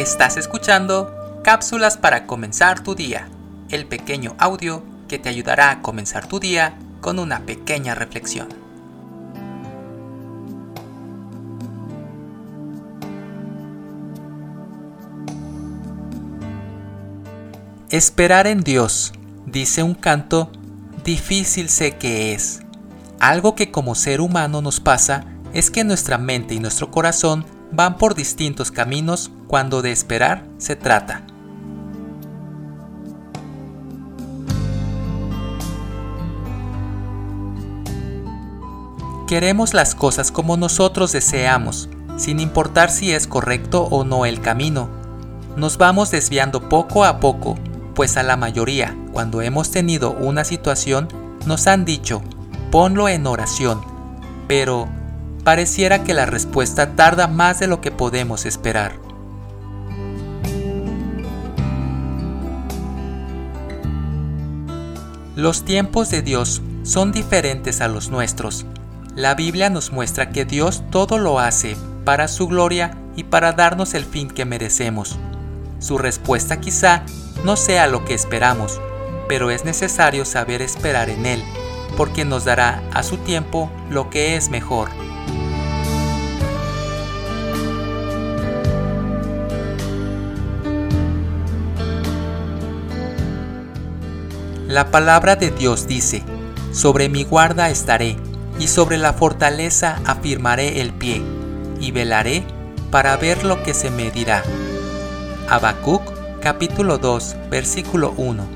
Estás escuchando Cápsulas para comenzar tu día, el pequeño audio que te ayudará a comenzar tu día con una pequeña reflexión. Esperar en Dios, dice un canto, difícil sé que es. Algo que como ser humano nos pasa es que nuestra mente y nuestro corazón van por distintos caminos cuando de esperar se trata. Queremos las cosas como nosotros deseamos, sin importar si es correcto o no el camino. Nos vamos desviando poco a poco, pues a la mayoría, cuando hemos tenido una situación, nos han dicho, ponlo en oración, pero pareciera que la respuesta tarda más de lo que podemos esperar. Los tiempos de Dios son diferentes a los nuestros. La Biblia nos muestra que Dios todo lo hace para su gloria y para darnos el fin que merecemos. Su respuesta quizá no sea lo que esperamos, pero es necesario saber esperar en Él, porque nos dará a su tiempo lo que es mejor. La palabra de Dios dice, sobre mi guarda estaré, y sobre la fortaleza afirmaré el pie, y velaré para ver lo que se me dirá. Habacuc capítulo 2 versículo 1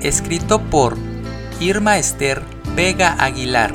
Escrito por Irma Esther Vega Aguilar